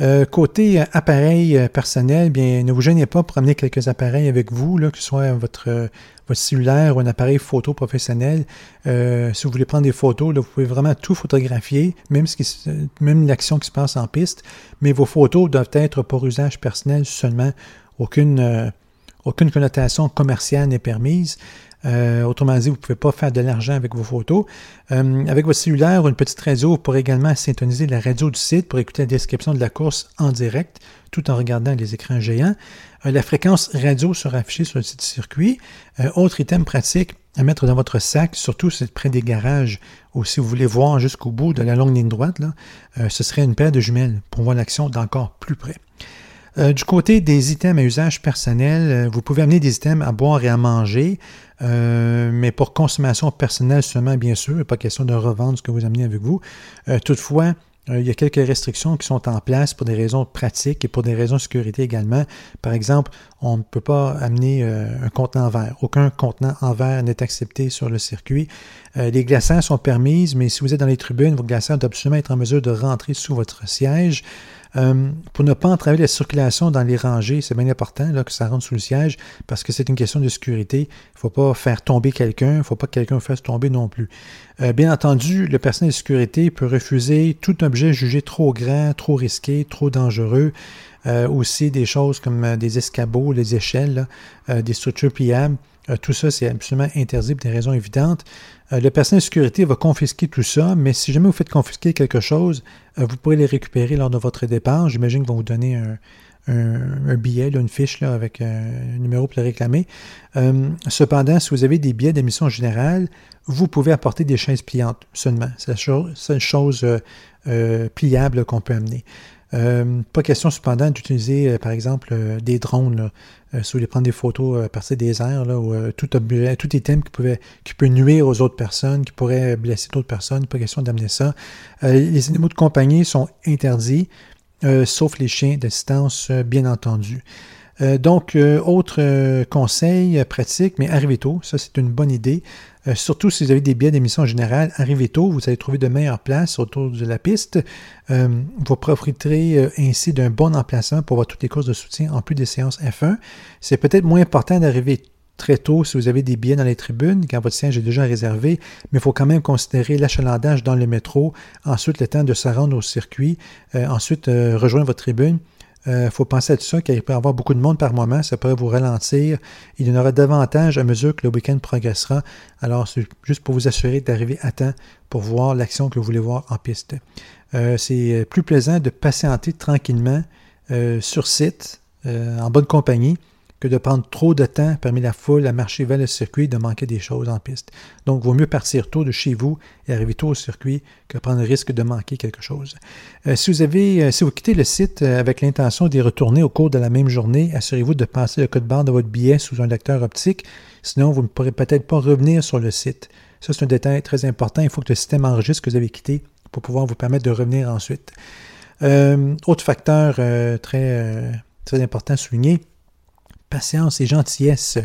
Euh, côté appareil euh, personnel, bien, ne vous gênez pas pour amener quelques appareils avec vous, là, que ce soit votre, euh, votre cellulaire ou un appareil photo professionnel. si vous voulez prendre des photos, là, vous pouvez vraiment tout photographier, même, même l'action qui se passe en piste, mais vos photos doivent être pour usage personnel seulement. Aucune, aucune connotation commerciale n'est permise. Euh, autrement dit, vous ne pouvez pas faire de l'argent avec vos photos. Euh, avec votre cellulaire ou une petite radio, vous pourrez également syntoniser la radio du site pour écouter la description de la course en direct tout en regardant les écrans géants. Euh, la fréquence radio sera affichée sur le site circuit. autre item pratique à mettre dans votre sac, surtout si c'est près des garages ou si vous voulez voir jusqu'au bout de la longue ligne droite, là, ce serait une paire de jumelles pour voir l'action d'encore plus près. Euh, du côté des items à usage personnel, euh, vous pouvez amener des items à boire et à manger, euh, mais pour consommation personnelle seulement, bien sûr, pas question de revendre ce que vous amenez avec vous. toutefois, il y a quelques restrictions qui sont en place pour des raisons pratiques et pour des raisons de sécurité également. Par exemple, on ne peut pas amener un contenant en verre. Aucun contenant en verre n'est accepté sur le circuit. les glaçants sont permises, mais si vous êtes dans les tribunes, vos glaçants doivent absolument être en mesure de rentrer sous votre siège. Euh, pour ne pas entraver la circulation dans les rangées, c'est bien important là, que ça rentre sous le siège parce que c'est une question de sécurité. Il ne faut pas faire tomber quelqu'un, il ne faut pas que quelqu'un fasse tomber non plus. Euh, bien entendu, le personnel de sécurité peut refuser tout objet jugé trop grand, trop risqué, trop dangereux. Euh, aussi des choses comme des escabeaux, des échelles, des structures pliables. Tout ça, c'est absolument interdit pour des raisons évidentes. Euh, le personnel de sécurité va confisquer tout ça, mais si jamais vous faites confisquer quelque chose, euh, vous pourrez les récupérer lors de votre départ. J'imagine qu'ils vont vous donner un, billet, une fiche avec un numéro pour le réclamer. Euh, cependant, si vous avez des billets d'émission générale, vous pouvez apporter des chaises pliantes seulement. C'est la seule chose pliable qu'on peut amener. Euh, pas question cependant d'utiliser, euh, par exemple, euh, des drones, si vous voulez prendre des photos à partir des airs, là, ou tout, tout item qui, pouvait, qui peut nuire aux autres personnes, qui pourrait blesser d'autres personnes, pas question d'amener ça. les animaux de compagnie sont interdits, sauf les chiens d'assistance, bien entendu. Euh, donc, euh, autre euh, conseil pratique, mais arrivez tôt, ça c'est une bonne idée. surtout si vous avez des billets d'émission générale, arrivez tôt, vous allez trouver de meilleures places autour de la piste. vous profiterez ainsi d'un bon emplacement pour voir toutes les courses de soutien en plus des séances F1. C'est peut-être moins important d'arriver très tôt si vous avez des billets dans les tribunes, quand votre siège est déjà réservé, mais il faut quand même considérer l'achalandage dans le métro, ensuite le temps de se rendre au circuit, ensuite rejoindre votre tribune. Il euh, faut penser à tout ça, qu'il peut y avoir beaucoup de monde par moment, ça pourrait vous ralentir. Il y en aura davantage à mesure que le week-end progressera. Alors, c'est juste pour vous assurer d'arriver à temps pour voir l'action que vous voulez voir en piste. c'est plus plaisant de patienter tranquillement sur site, en bonne compagnie, que de prendre trop de temps parmi la foule à marcher vers le circuit et de manquer des choses en piste. Donc, il vaut mieux partir tôt de chez vous et arriver tôt au circuit que prendre le risque de manquer quelque chose. Euh, si, vous avez, euh, si vous quittez le site euh, avec l'intention d'y retourner au cours de la même journée, assurez-vous de passer le code barre de votre billet sous un lecteur optique, sinon vous ne pourrez peut-être pas revenir sur le site. Ça, c'est un détail très important. Il faut que le système enregistre que vous avez quitté pour pouvoir vous permettre de revenir ensuite. autre facteur très, très important à souligner, patience et gentillesse.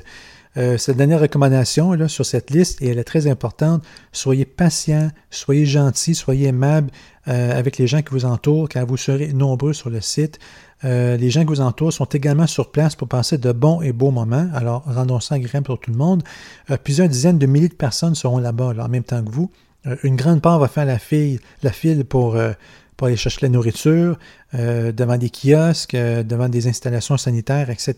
Euh, cette dernière recommandation là, sur cette liste, et elle est très importante, soyez patient, soyez gentil, soyez aimable euh, avec les gens qui vous entourent, car vous serez nombreux sur le site. Euh, les gens qui vous entourent sont également sur place pour passer de bons et beaux moments. Alors, rendons ça agréable pour tout le monde. plusieurs dizaines de milliers de personnes seront là-bas en même temps que vous. une grande part va faire la, file, la file pour pour aller chercher la nourriture, euh, devant des kiosques, euh, devant des installations sanitaires, etc.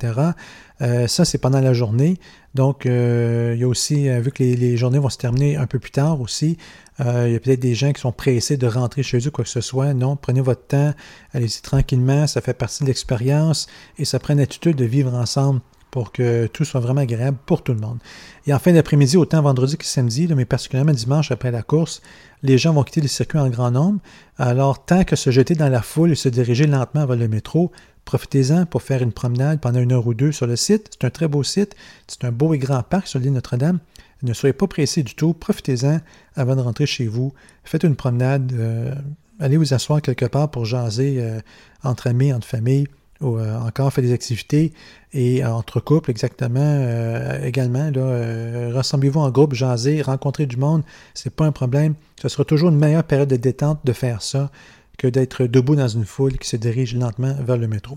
Euh, ça, c'est pendant la journée. Donc, il y a aussi, vu que les, journées vont se terminer un peu plus tard aussi, il y a peut-être des gens qui sont pressés de rentrer chez eux, quoi que ce soit. Non, prenez votre temps, allez-y tranquillement, ça fait partie de l'expérience et ça prend l'attitude de vivre ensemble pour que tout soit vraiment agréable pour tout le monde. Et en fin d'après-midi, autant vendredi que samedi, mais particulièrement dimanche après la course, les gens vont quitter le circuit en grand nombre. Alors, tant que se jeter dans la foule et se diriger lentement vers le métro, profitez-en pour faire une promenade pendant une heure ou deux sur le site. C'est un très beau site. C'est un beau et grand parc sur l'île Notre-Dame. Ne soyez pas pressés du tout. Profitez-en avant de rentrer chez vous. Faites une promenade. Euh, allez vous asseoir quelque part pour jaser euh, entre amis, entre familles ou euh, encore faire des activités et entre couples exactement euh, également. Euh, rassemblez-vous en groupe, jaser, rencontrer du monde, c'est pas un problème. Ce sera toujours une meilleure période de détente de faire ça que d'être debout dans une foule qui se dirige lentement vers le métro.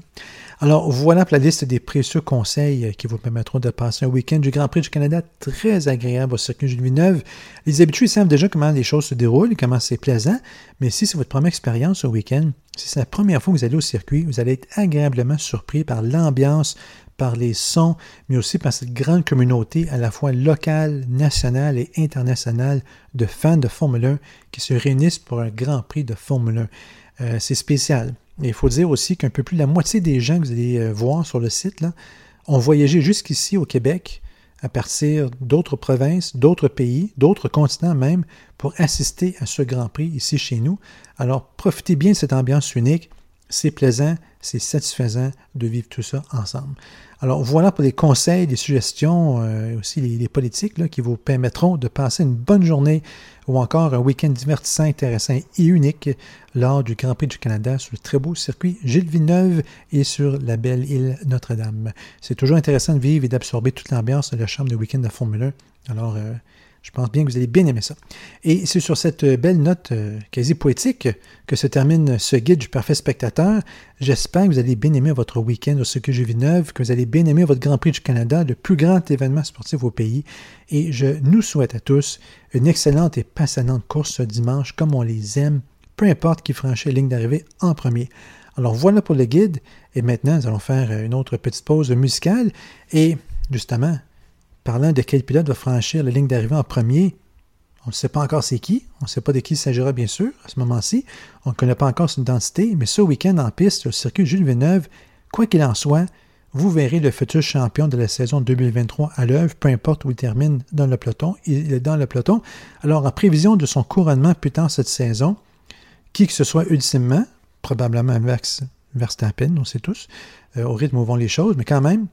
Alors voilà la liste des précieux conseils qui vous permettront de passer un week-end du Grand Prix du Canada très agréable au circuit Jules Villeneuve. Les habitués savent déjà comment les choses se déroulent, comment c'est plaisant, mais si c'est votre première expérience au week-end, si c'est la première fois que vous allez au circuit, vous allez être agréablement surpris par l'ambiance, par les sons, mais aussi par cette grande communauté à la fois locale, nationale et internationale de fans de Formule 1 qui se réunissent pour un Grand Prix de Formule 1. Euh, c'est spécial. il faut dire aussi qu'un peu plus de la moitié des gens que vous allez euh, voir sur le site ont voyagé jusqu'ici au Québec à partir d'autres provinces, d'autres pays, d'autres continents même, pour assister à ce Grand Prix ici chez nous. Alors profitez bien de cette ambiance unique. C'est plaisant, c'est satisfaisant de vivre tout ça ensemble. Alors voilà pour les conseils, les suggestions, euh, aussi les, politiques qui vous permettront de passer une bonne journée ou encore un week-end divertissant, intéressant et unique lors du Grand Prix du Canada sur le très beau circuit Gilles Villeneuve et sur la belle île Notre-Dame. C'est toujours intéressant de vivre et d'absorber toute l'ambiance de la chambre de week-end de Formule 1. Alors, euh, je pense bien que vous allez bien aimer ça. Et c'est sur cette belle note euh, quasi poétique que se termine ce guide du parfait spectateur. J'espère que vous allez bien aimer votre week-end au Circuit Villeneuve, que vous allez bien aimer votre Grand Prix du Canada, le plus grand événement sportif au pays. Et je nous souhaite à tous une excellente et passionnante course ce dimanche, comme on les aime, peu importe qui franchit la ligne d'arrivée en premier. Alors voilà pour le guide. Et maintenant, nous allons faire une autre petite pause musicale. Et justement, parlant de quel pilote va franchir la ligne d'arrivée en premier, on ne sait pas encore c'est qui, on ne sait pas de qui il s'agira bien sûr à ce moment-ci, on ne connaît pas encore son identité, mais ce week-end en piste, au circuit Jules Villeneuve, quoi qu'il en soit, vous verrez le futur champion de la saison 2023 à l'œuvre, peu importe où il termine dans le peloton. Il est dans le peloton. Alors, en prévision de son couronnement plus cette saison, qui que ce soit ultimement, probablement Max Verstappen, on sait tous, euh, au rythme où vont les choses, mais quand même,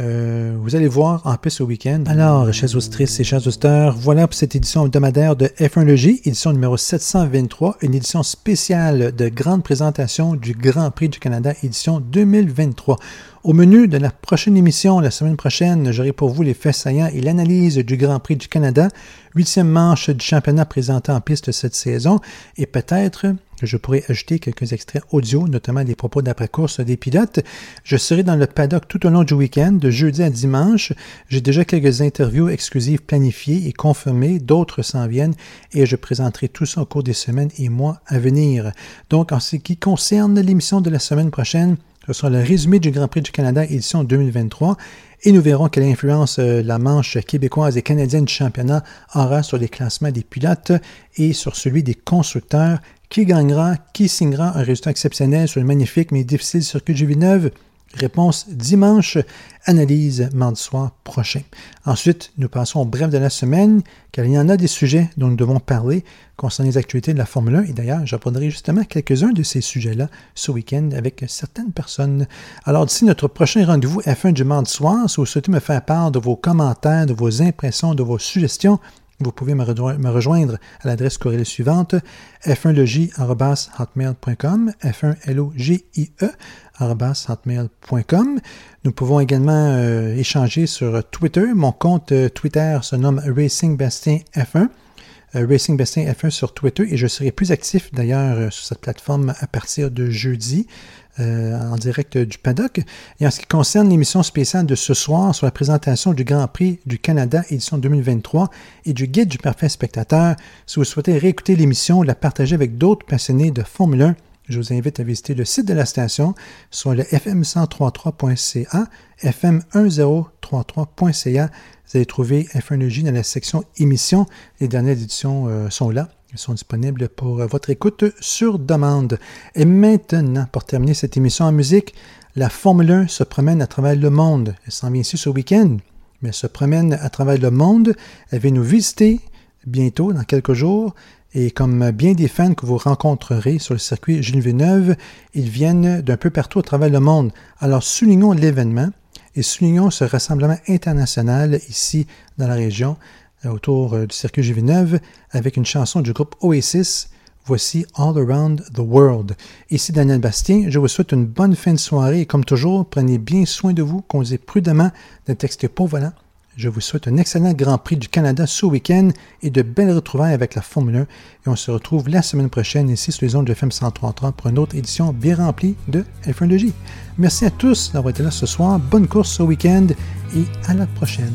euh, vous allez voir en plus au week-end. Alors, chers auditrices et chers auditeurs, voilà pour cette édition hebdomadaire de F1 Logie, édition numéro 723, une édition spéciale de grande présentation du Grand Prix du Canada, édition 2023. Au menu de la prochaine émission, la semaine prochaine, j'aurai pour vous les faits saillants et l'analyse du Grand Prix du Canada, huitième manche du championnat présenté en piste cette saison, et peut-être que je pourrais ajouter quelques extraits audio, notamment des propos d'après-course des pilotes. Je serai dans le paddock tout au long du week-end, de jeudi à dimanche. J'ai déjà quelques interviews exclusives planifiées et confirmées, d'autres s'en viennent, et je présenterai tout ça au cours des semaines et mois à venir. Donc, en ce qui concerne l'émission de la semaine prochaine, ce sera le résumé du Grand Prix du Canada édition 2023 et nous verrons quelle influence euh, la manche québécoise et canadienne du championnat aura sur les classements des pilotes et sur celui des constructeurs. Qui gagnera, qui signera un résultat exceptionnel sur le magnifique mais difficile circuit de Villeneuve? Réponse dimanche, analyse mardi soir prochain. Ensuite, nous passons au bref de la semaine, car il y en a des sujets dont nous devons parler concernant les actualités de la Formule 1. Et d'ailleurs, j'apprendrai justement quelques-uns de ces sujets-là ce week-end avec certaines personnes. Alors, d'ici notre prochain rendez-vous F1 du mardi soir, si vous souhaitez me faire part de vos commentaires, de vos impressions, de vos suggestions, vous pouvez me, rejoindre à l'adresse courriel suivante f1logie.hotmail.com f1logie.hotmail.com Nous pouvons également euh, échanger sur Twitter. Mon compte euh, Twitter se nomme Racing Bastien F1. Euh, Racing Bastien F1 sur Twitter et je serai plus actif d'ailleurs sur cette plateforme à partir de jeudi. Euh, en direct du paddock. Et en ce qui concerne l'émission spéciale de ce soir sur la présentation du Grand Prix du Canada édition 2023 et du Guide du parfait spectateur, si vous souhaitez réécouter l'émission ou la partager avec d'autres passionnés de Formule 1, je vous invite à visiter le site de la station, soit le fm1033.ca, fm1033.ca. Vous allez trouver F1 dans la section émissions. Les dernières éditions euh, sont là. Ils sont disponibles pour votre écoute sur demande. Et maintenant, pour terminer cette émission en musique, la Formule 1 se promène à travers le monde. Elle s'en vient ici ce week-end, mais elle se promène à travers le monde. Elle vient nous visiter bientôt, dans quelques jours. Et comme bien des fans que vous rencontrerez sur le circuit Gilles Villeneuve, ils viennent d'un peu partout à travers le monde. Alors soulignons l'événement et soulignons ce rassemblement international ici dans la région autour euh, du circuit G9 avec une chanson du groupe Oasis. Voici All Around the World. Ici Daniel Bastien, je vous souhaite une bonne fin de soirée et comme toujours, prenez bien soin de vous, conduisez prudemment d'un texte pour volant. Je vous souhaite un excellent Grand Prix du Canada ce week-end et de belles retrouvailles avec la Formule 1. Et on se retrouve la semaine prochaine ici sur les ondes de FM 133 pour une autre édition bien remplie de F1 Merci à tous d'avoir été là ce soir. Bonne course ce week-end et à la prochaine.